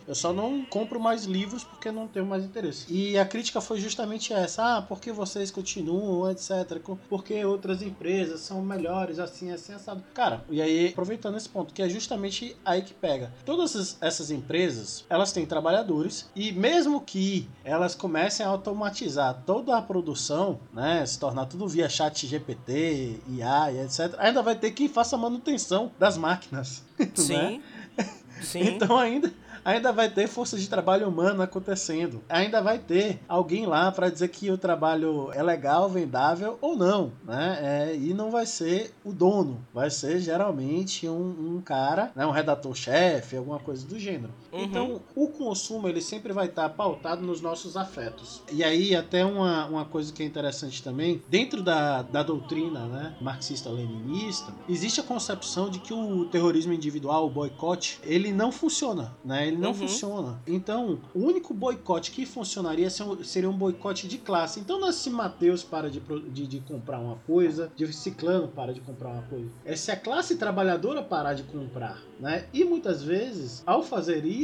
Eu só não compro mais livros porque não tenho mais interesse. E a crítica foi justamente essa: ah, porque vocês continuam, etc. Porque outras empresas são melhores, assim, assim, assado. Cara, e aí, aproveitando esse ponto, que é justamente aí que pega. Todas essas empresas, elas têm trabalhadores e mesmo que elas comecem a automatizar toda a produção, né, se tornar tudo via chat GPT, IA e etc, ainda vai ter que faça manutenção manutenção das máquinas. Sim. Né? Sim. Então ainda ainda vai ter força de trabalho humano acontecendo. Ainda vai ter alguém lá para dizer que o trabalho é legal, vendável ou não, né? É, e não vai ser o dono, vai ser geralmente um, um cara, né, um redator-chefe, alguma coisa do gênero. Uhum. Então, o consumo ele sempre vai estar pautado nos nossos afetos. E aí, até uma, uma coisa que é interessante também, dentro da, da doutrina né, marxista-leninista, existe a concepção de que o terrorismo individual, o boicote, ele não funciona, né? Ele não uhum. funciona. Então, o único boicote que funcionaria seria um boicote de classe. Então, não é se Mateus para de, de, de, comprar uma coisa, de Ciclano para de comprar uma coisa. É se a classe trabalhadora parar de comprar, né? E muitas vezes, ao fazer isso,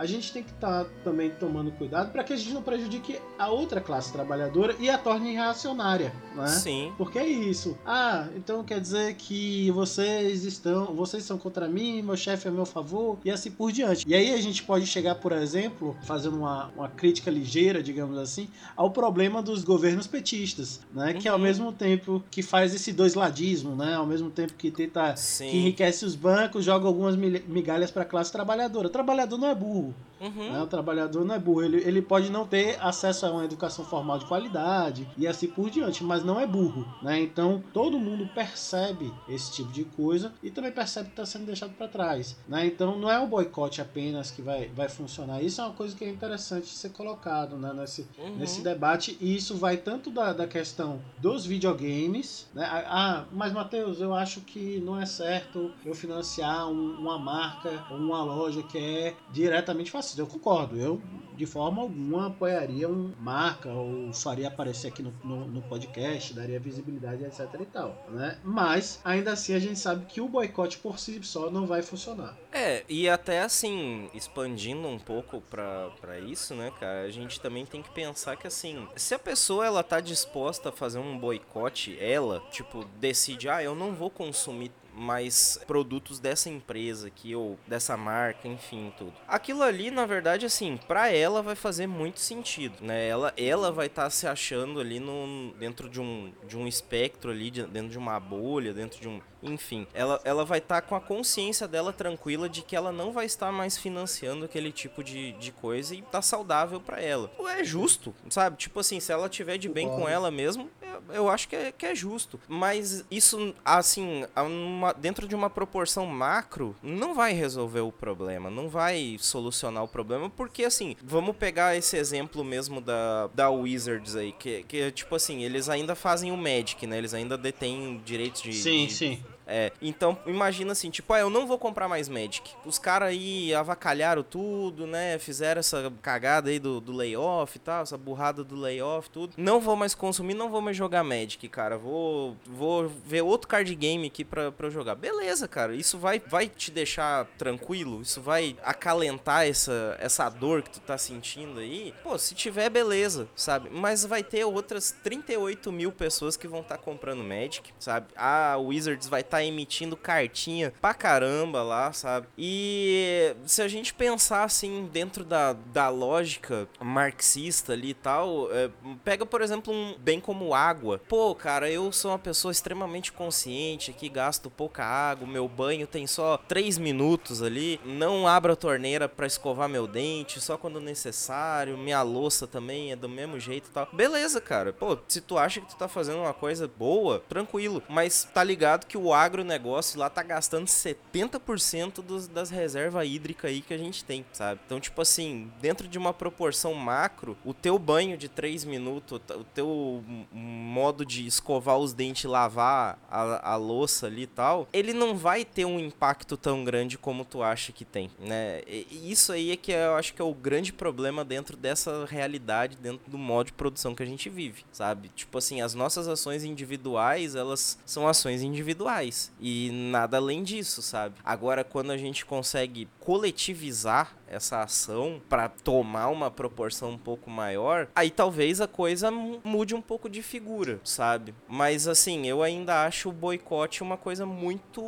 a gente tem que estar tá também tomando cuidado para que a gente não prejudique a outra classe trabalhadora e a torne reacionária, né? Sim. Porque é isso. Ah, então quer dizer que vocês estão, vocês são contra mim, meu chefe é a meu favor e assim por diante. E aí a gente pode chegar, por exemplo, fazendo uma, uma crítica ligeira, digamos assim, ao problema dos governos petistas, né? Uhum. Que ao uhum. mesmo tempo que faz esse dois ladismo, né? Ao mesmo tempo que tenta Sim. que enriquece os bancos, joga algumas migalhas para a classe trabalhadora. O trabalhador não é burro. Uhum. Né? O trabalhador não é burro. Ele, ele pode não ter acesso a uma educação formal de qualidade e assim por diante, mas não é burro. Né? Então todo mundo percebe esse tipo de coisa e também percebe que está sendo deixado para trás. Né? Então não é o boicote apenas que vai, vai funcionar. Isso é uma coisa que é interessante ser colocado né? nesse, Uhum. nesse debate. E isso vai tanto da, da questão dos videogames. Né? Ah, mas Matheus, eu acho que não é certo eu financiar um- uma marca ou uma loja que é diretamente Eu concordo. Eu, de forma alguma, apoiaria uma marca ou faria aparecer aqui no, no, no podcast, daria visibilidade, etc e tal. Né? Mas, ainda assim, a gente sabe que o boicote por si só não vai funcionar. É, e até assim, expandindo um pouco pra isso, né, cara, a gente também tem que pensar que assim, se a pessoa ela tá disposta a fazer um boicote, ela, tipo, decide, ah, eu não vou consumir mais produtos dessa empresa aqui ou dessa marca, enfim, tudo. Aquilo ali, na verdade, assim, pra ela vai fazer muito sentido, né? Ela, ela vai estar se achando ali no, dentro de um, de um espectro ali, de- dentro de uma bolha, dentro de um, enfim, ela, ela vai estar com a consciência dela tranquila de que ela não vai estar mais financiando aquele tipo de, de coisa e tá saudável pra ela. Pô, É justo, sabe? Tipo assim, se ela tiver de bem com ela mesmo, eu, eu acho que é, que é justo. Mas isso, assim, uma- dentro de uma proporção macro, não vai resolver o problema, não vai solucionar o problema, porque assim, vamos pegar esse exemplo mesmo da, da Wizards aí, que, que tipo assim, eles ainda fazem o Magic, né? Eles ainda detêm direitos de. Sim, de- sim. É, então imagina assim, tipo, ah, eu não vou comprar mais Magic. Os caras aí avacalharam tudo, né? Fizeram essa cagada aí do, do layoff e tal, essa burrada do layoff, tudo. Não vou mais consumir, não vou mais jogar Magic, cara. Vou, vou ver outro card game aqui pra, pra eu jogar. Beleza, cara. Isso vai, vai te deixar tranquilo? Isso vai acalentar essa, essa dor que tu tá sentindo aí? Pô, se tiver, beleza, sabe? Mas vai ter outras 38 mil pessoas que vão estar comprando Magic, sabe? A Wizards vai estar emitindo cartinha pra caramba lá, sabe? E se a gente pensar assim dentro da, da lógica marxista ali e tal, é, pega por exemplo um bem como água. Pô, cara, eu sou uma pessoa extremamente consciente aqui, gasto pouca água, meu banho tem só 3 minutos ali, não abro a torneira pra escovar meu dente, só quando necessário, minha louça também é do mesmo jeito e tal. Beleza, cara. Pô, se tu acha que tu tá fazendo uma coisa boa, tranquilo. Mas tá ligado que o agronegócio lá tá gastando 70% dos, das reservas hídricas aí que a gente tem, sabe? Então, tipo assim, dentro de uma proporção macro, o teu banho de 3 minutos, o teu modo de escovar os dentes lavar a, a louça ali e tal, ele não vai ter um impacto tão grande como tu acha que tem, né? E isso aí é que eu acho que é o grande problema dentro dessa realidade, dentro do modo de produção que a gente vive, sabe? Tipo assim, as nossas ações individuais, elas são ações individuais e nada além disso, sabe? Agora, quando a gente consegue coletivizar essa ação para tomar uma proporção um pouco maior, aí talvez a coisa mu- mude um pouco de figura, sabe? Mas assim, eu ainda acho o boicote uma coisa muito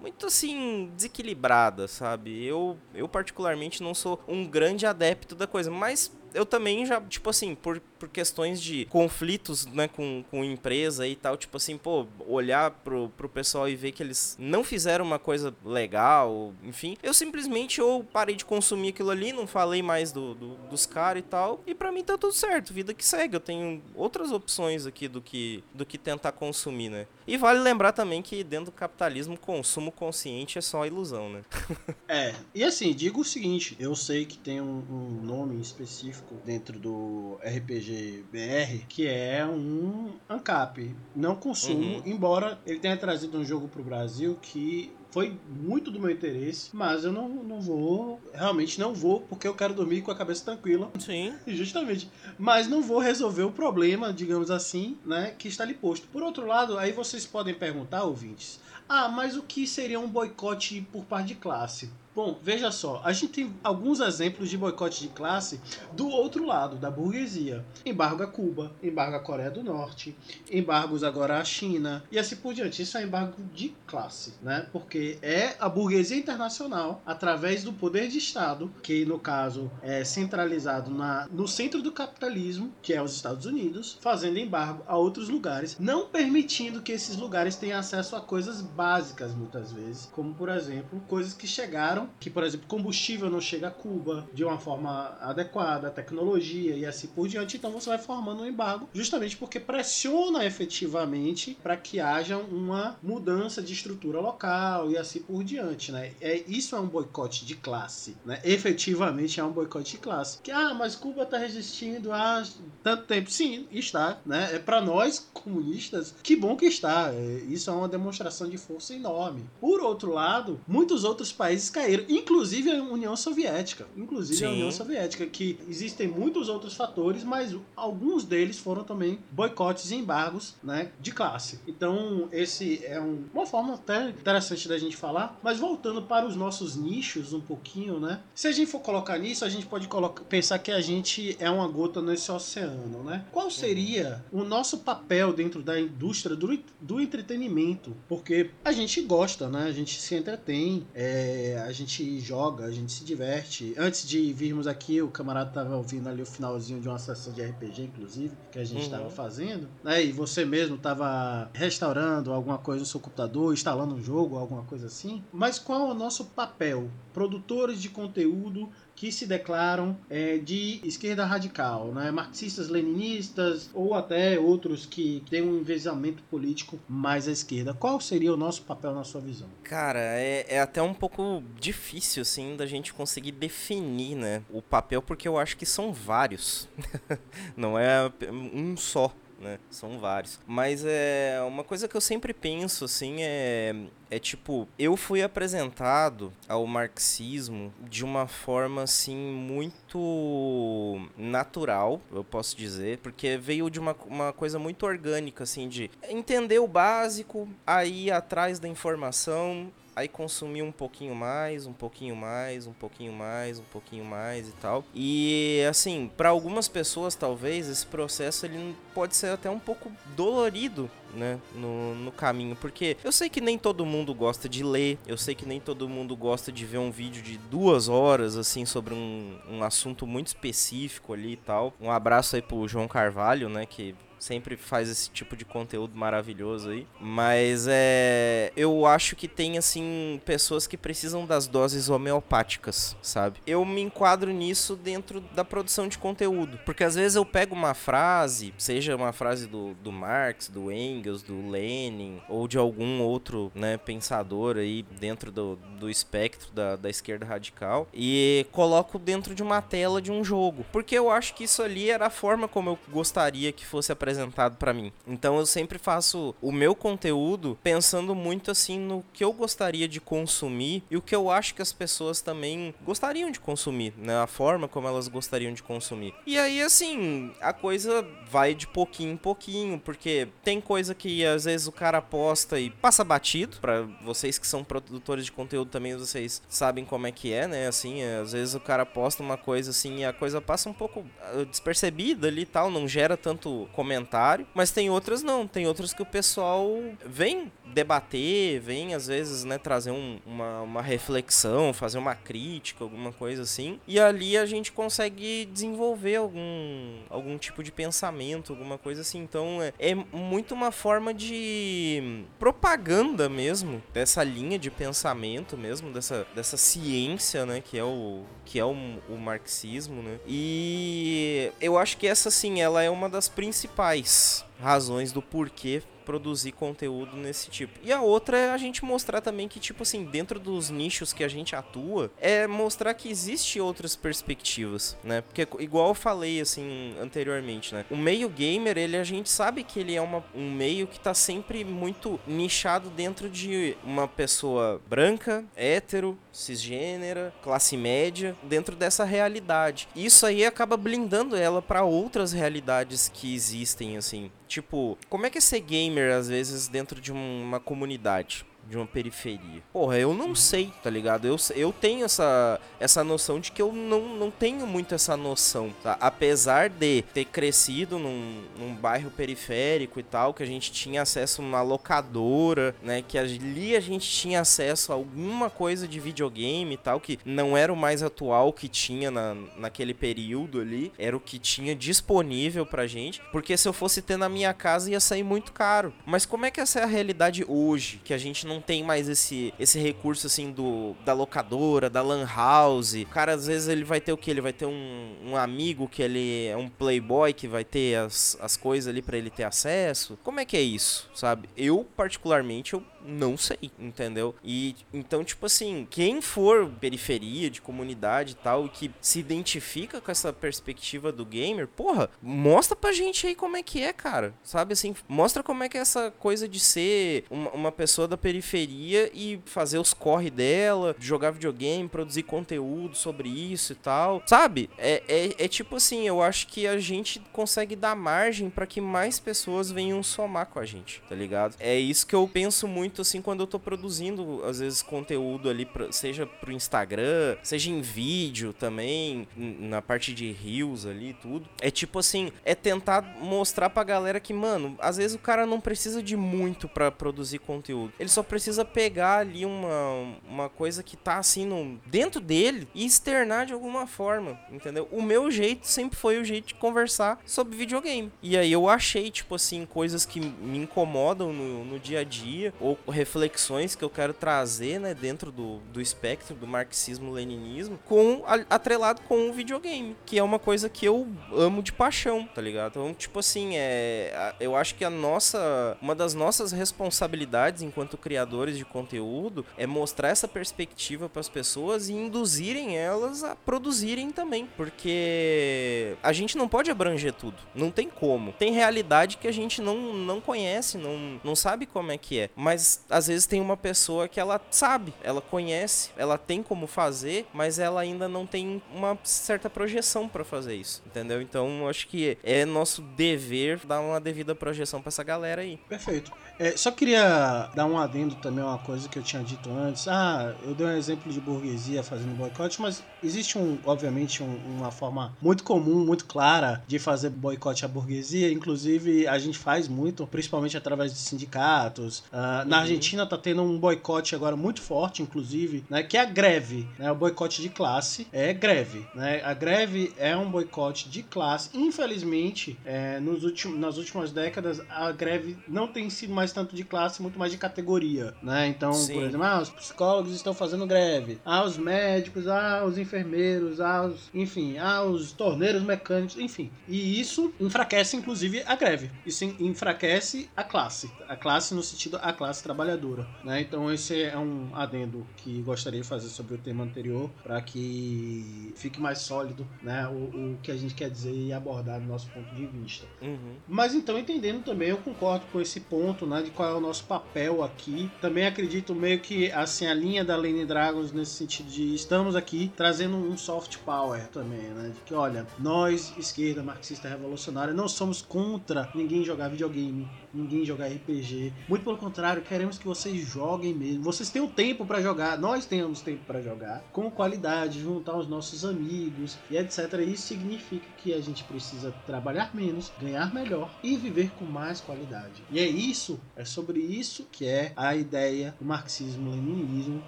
muito assim desequilibrada, sabe? Eu eu particularmente não sou um grande adepto da coisa, mas eu também já, tipo assim, por, por questões de conflitos, né, com, com empresa e tal, tipo assim, pô, olhar pro, pro pessoal e ver que eles não fizeram uma coisa legal, enfim, eu simplesmente ou parei de consumir aquilo ali, não falei mais do, do- dos caras e tal, e pra mim tá tudo certo, vida que segue, eu tenho outras opções aqui do que, do que tentar consumir, né. E vale lembrar também que dentro do capitalismo, consumo consciente é só ilusão, né. É, e assim, digo o seguinte, eu sei que tem um, um nome específico dentro do RPG BR, que é um ANCAP, não consumo, Uhum. embora ele tenha trazido um jogo pro Brasil que foi muito do meu interesse, mas eu não, não vou, realmente não vou, porque eu quero dormir com a cabeça tranquila, Sim. Justamente. Mas não vou resolver o problema, digamos assim, né, que está ali posto. Por outro lado, aí vocês podem perguntar, ouvintes, ah, mas o que seria um boicote por parte de classe? Bom, veja só, a gente tem alguns exemplos de boicote de classe do outro lado, da burguesia. Embargo a Cuba, embargo à Coreia do Norte, embargos agora à China e assim por diante. Isso é embargo de classe, né? Porque é a burguesia internacional, através do poder de Estado, que no caso é centralizado na, no centro do capitalismo, que é os Estados Unidos, fazendo embargo a outros lugares, não permitindo que esses lugares tenham acesso a coisas básicas muitas vezes, como por exemplo, coisas que chegaram que, por exemplo, combustível não chega a Cuba de uma forma adequada, tecnologia e assim por diante, então você vai formando um embargo justamente porque pressiona efetivamente para que haja uma mudança de estrutura local e assim por diante, né? É, isso é um boicote de classe, né? Efetivamente é um boicote de classe. Que, ah, mas Cuba está resistindo há tanto tempo. Sim, está, né? É para nós, comunistas, que bom que está. É, isso é uma demonstração de força enorme. Por outro lado, muitos outros países caíram, inclusive a União Soviética. Inclusive Sim. a União Soviética, que existem muitos outros fatores, mas alguns deles foram também boicotes e embargos né, de classe. Então, esse é um, uma forma até interessante da gente falar. Mas voltando para os nossos nichos um pouquinho, né? Se a gente for colocar nisso, a gente pode colocar, pensar que a gente é uma gota nesse oceano, né? Qual seria o nosso papel dentro da indústria do, do entretenimento? Porque a gente gosta, né? A gente se entretém, é, a gente joga, a gente se diverte. Antes de virmos aqui, o camarada tava ouvindo ali o finalzinho de uma sessão de RPG, inclusive, que a gente estava uhum. fazendo. Né? E você mesmo estava restaurando alguma coisa no seu computador, instalando um jogo, alguma coisa assim. Mas qual é o nosso papel? Produtores de conteúdo que se declaram é, de esquerda radical, né? marxistas, leninistas ou até outros que têm um envezamento político mais à esquerda. Qual seria o nosso papel na sua visão? Cara, é, é até um pouco difícil assim da gente conseguir definir né, o papel, porque eu acho que são vários, não é um só né? São vários. Mas é uma coisa que eu sempre penso, assim, é, é tipo, eu fui apresentado ao marxismo de uma forma, assim, muito natural, eu posso dizer, porque veio de uma, uma coisa muito orgânica, assim, de entender o básico, aí atrás da informação aí consumir um pouquinho mais, um pouquinho mais, um pouquinho mais, um pouquinho mais e tal. E assim, para algumas pessoas talvez esse processo ele pode ser até um pouco dolorido, né, no, no caminho, porque eu sei que nem todo mundo gosta de ler, eu sei que nem todo mundo gosta de ver um vídeo de duas horas, assim, sobre um, um assunto muito específico ali e tal. Um abraço aí pro João Carvalho, né, que sempre faz esse tipo de conteúdo maravilhoso aí. Mas é. Eu acho que tem, assim, pessoas que precisam das doses homeopáticas, sabe? Eu me enquadro nisso dentro da produção de conteúdo. Porque às vezes eu pego uma frase, seja uma frase do, do Marx, do Engels, do Lenin, ou de algum outro, né, pensador aí dentro do, do espectro da, da esquerda radical, e coloco dentro de uma tela de um jogo. Porque eu acho que isso ali era a forma como eu gostaria que fosse apresentado apresentado para mim. Então eu sempre faço o meu conteúdo pensando muito assim no que eu gostaria de consumir e o que eu acho que as pessoas também gostariam de consumir, né? A forma como elas gostariam de consumir. E aí assim, a coisa vai de pouquinho em pouquinho, porque tem coisa que às vezes o cara posta e passa batido, para vocês que são produtores de conteúdo também, vocês sabem como é que é, né? Assim, às vezes o cara posta uma coisa assim e a coisa passa um pouco ah, despercebida ali e tal, não gera tanto comentário comentário, mas tem outras não, tem outras que o pessoal vem debater, vem às vezes, né, trazer um, uma, uma reflexão, fazer uma crítica, alguma coisa assim, e ali a gente consegue desenvolver algum, algum tipo de pensamento, alguma coisa assim. Então é, é muito uma forma de propaganda mesmo dessa linha de pensamento mesmo, dessa, dessa ciência, né, que é o que é o, o marxismo, né? E eu acho que essa sim, ela é uma das principais faz razões do porquê produzir conteúdo nesse tipo. E a outra é a gente mostrar também que, tipo assim, dentro dos nichos que a gente atua, é mostrar que existe outras perspectivas, né? Porque, igual eu falei, assim, anteriormente, né? O meio gamer, ele a gente sabe que ele é uma, um meio que tá sempre muito nichado dentro de uma pessoa branca, hétero, cisgênera, classe média, dentro dessa realidade. Isso aí acaba blindando ela para outras realidades que existem, assim. Tipo, como é que é ser gamer às vezes dentro de uma comunidade? De uma periferia. Porra, eu não sei, tá ligado? Eu, eu tenho essa, essa noção de que eu não, não tenho muito essa noção, tá? Apesar de ter crescido num, num bairro periférico e tal, que a gente tinha acesso a uma locadora, né? Que ali a gente tinha acesso a alguma coisa de videogame e tal, que não era o mais atual que tinha na, naquele período ali, era o que tinha disponível pra gente, porque se eu fosse ter na minha casa ia sair muito caro. Mas como é que essa é a realidade hoje, que a gente não não tem mais esse, esse recurso assim do da locadora, da lan house. O cara às vezes ele vai ter o que? Ele vai ter um, um amigo que ele é um playboy que vai ter as, as coisas ali para ele ter acesso. Como é que é isso, sabe? Eu particularmente eu não sei, entendeu? E então, tipo assim, quem for periferia de comunidade e tal, e que se identifica com essa perspectiva do gamer, porra, mostra pra gente aí como é que é, cara. Sabe assim, mostra como é que é essa coisa de ser uma, uma pessoa da periferia e fazer os corre dela, jogar videogame, produzir conteúdo sobre isso e tal. Sabe? É, é, é tipo assim, eu acho que a gente consegue dar margem para que mais pessoas venham somar com a gente, tá ligado? É isso que eu penso muito assim quando eu tô produzindo, às vezes, conteúdo ali, pra, seja pro Instagram, seja em vídeo também, na parte de reels ali tudo. É tipo assim, é tentar mostrar pra galera que, mano, às vezes o cara não precisa de muito para produzir conteúdo. Ele só precisa pegar ali uma, uma coisa que tá assim no, dentro dele e externar de alguma forma, entendeu? O meu jeito sempre foi o jeito de conversar sobre videogame. E aí eu achei, tipo assim, coisas que me incomodam no, no dia a dia, ou reflexões que eu quero trazer, né, dentro do, do espectro do marxismo-leninismo, com atrelado com o videogame, que é uma coisa que eu amo de paixão, tá ligado? Então, tipo assim, é, eu acho que a nossa, uma das nossas responsabilidades enquanto criadores de conteúdo é mostrar essa perspectiva para as pessoas e induzirem elas a produzirem também, porque a gente não pode abranger tudo, não tem como. Tem realidade que a gente não, não conhece, não, não sabe como é que é, mas às vezes tem uma pessoa que ela sabe, ela conhece, ela tem como fazer, mas ela ainda não tem uma certa projeção para fazer isso, entendeu? Então acho que é nosso dever dar uma devida projeção para essa galera aí. Perfeito. É, só queria dar um adendo também uma coisa que eu tinha dito antes. Ah, eu dei um exemplo de burguesia fazendo boicote, mas existe um, obviamente, um, uma forma muito comum, muito clara de fazer boicote à burguesia. Inclusive, a gente faz muito, principalmente através de sindicatos. Uh, na uhum. Argentina tá tendo um boicote agora muito forte, inclusive, né, que é a greve, né, o boicote de classe é greve, né, a greve é um boicote de classe. Infelizmente, é, nos últimos, nas últimas décadas, a greve não tem sido mais mais tanto de classe, muito mais de categoria, né? Então, Sim. por exemplo, ah, os psicólogos estão fazendo greve, ah, os médicos, ah, os enfermeiros, ah, os, enfim, ah, os torneiros mecânicos, enfim. E isso enfraquece, inclusive, a greve. Isso enfraquece a classe, a classe no sentido a classe trabalhadora, né? Então, esse é um adendo que gostaria de fazer sobre o tema anterior, para que fique mais sólido, né? O, o que a gente quer dizer e abordar do nosso ponto de vista. Uhum. Mas então, entendendo também, eu concordo com esse ponto, né? De qual é o nosso papel aqui. Também acredito meio que assim a linha da Lane Dragons nesse sentido de estamos aqui trazendo um soft power também, né? De que olha, nós esquerda marxista revolucionária não somos contra ninguém jogar videogame, ninguém jogar RPG. Muito pelo contrário, queremos que vocês joguem mesmo. Vocês têm o tempo para jogar, nós temos tempo para jogar com qualidade, juntar os nossos amigos e etc. Isso significa que a gente precisa trabalhar menos, ganhar melhor e viver com mais qualidade. E é isso é sobre isso que é a ideia do marxismo-leninismo,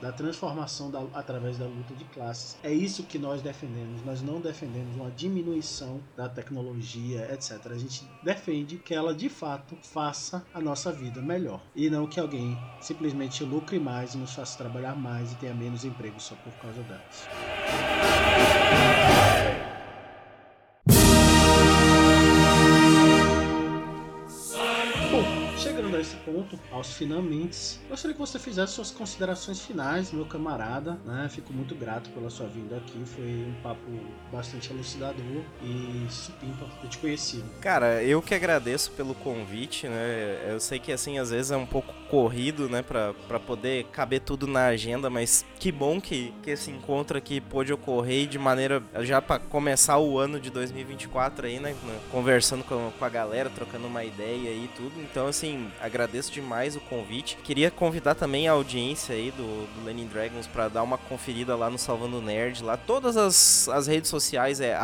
da transformação da, através da luta de classes. É isso que nós defendemos. Nós não defendemos uma diminuição da tecnologia, etc. A gente defende que ela de fato faça a nossa vida melhor e não que alguém simplesmente lucre mais e nos faça trabalhar mais e tenha menos emprego só por causa delas. Esse ponto, aos finalmente, gostaria que você fizesse suas considerações finais, meu camarada. Né? Fico muito grato pela sua vinda aqui. Foi um papo bastante elucidador e supimpa ter te conhecido. Cara, eu que agradeço pelo convite, né? Eu sei que assim, às vezes é um pouco corrido, né, pra poder caber tudo na agenda, mas que bom que, que esse encontro aqui pôde ocorrer de maneira já para começar o ano de 2024 aí, né? Conversando com, com a galera, trocando uma ideia e tudo. Então, assim, agradeço demais o convite. Queria convidar também a audiência aí do, do Lenin Dragons para dar uma conferida lá no Salvando Nerd. Lá todas as, as redes sociais é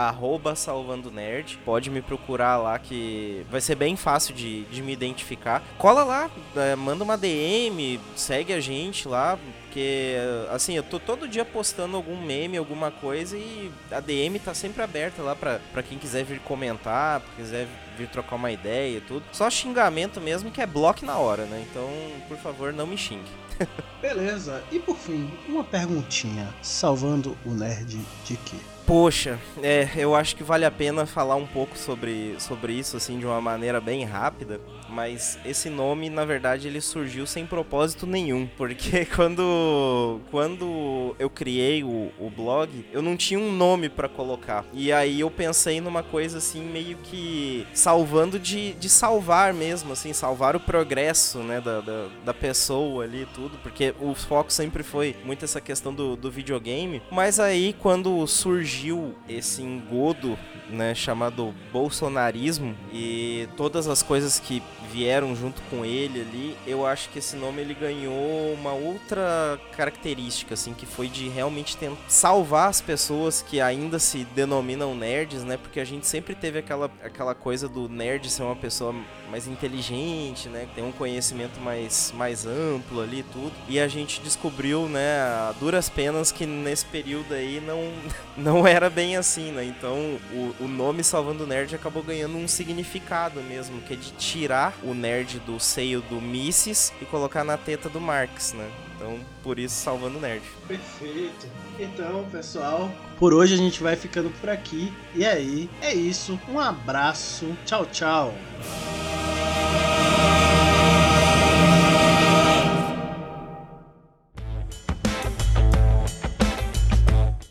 Salvando Nerd. Pode me procurar lá que vai ser bem fácil de, de me identificar. Cola lá, é, manda uma DM, segue a gente lá, porque, assim, eu tô todo dia postando algum meme, alguma coisa e a DM tá sempre aberta lá pra, quem quiser vir comentar, quiser vir trocar uma ideia e tudo. Só xingamento mesmo que é bloco na hora, né? Então, por favor, não me xingue. Beleza. E por fim, uma perguntinha. Salvando o nerd de quê? Poxa, é, eu acho que vale a pena falar um pouco sobre, sobre isso, assim, de uma maneira bem rápida. Mas esse nome, na verdade, ele surgiu sem propósito nenhum. Porque quando, quando eu criei o, o blog, eu não tinha um nome para colocar. E aí eu pensei numa coisa assim, meio que salvando de, de salvar mesmo, assim, salvar o progresso, né, da, da, da pessoa ali e tudo. Porque o foco sempre foi muito essa questão do, do videogame. Mas aí, quando surgiu surgiu esse engodo, né, chamado bolsonarismo e todas as coisas que vieram junto com ele ali, eu acho que esse nome ele ganhou uma outra característica, assim, que foi de realmente tentar salvar as pessoas que ainda se denominam nerds, né? Porque a gente sempre teve aquela, aquela coisa do nerd ser uma pessoa mais inteligente, né? Tem um conhecimento mais, mais amplo ali e tudo. E a gente descobriu, né, a duras penas que nesse período aí não, não era bem assim, né? Então o, o nome Salvando Nerd acabou ganhando um significado mesmo, que é de tirar o nerd do seio do Mises e colocar na teta do Marx, né? Então, por isso, salvando o nerd. Perfeito. Então, pessoal, por hoje a gente vai ficando por aqui. E aí, é isso. Um abraço. Tchau, tchau.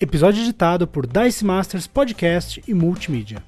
Episódio editado por Dice Masters Podcast e Multimídia.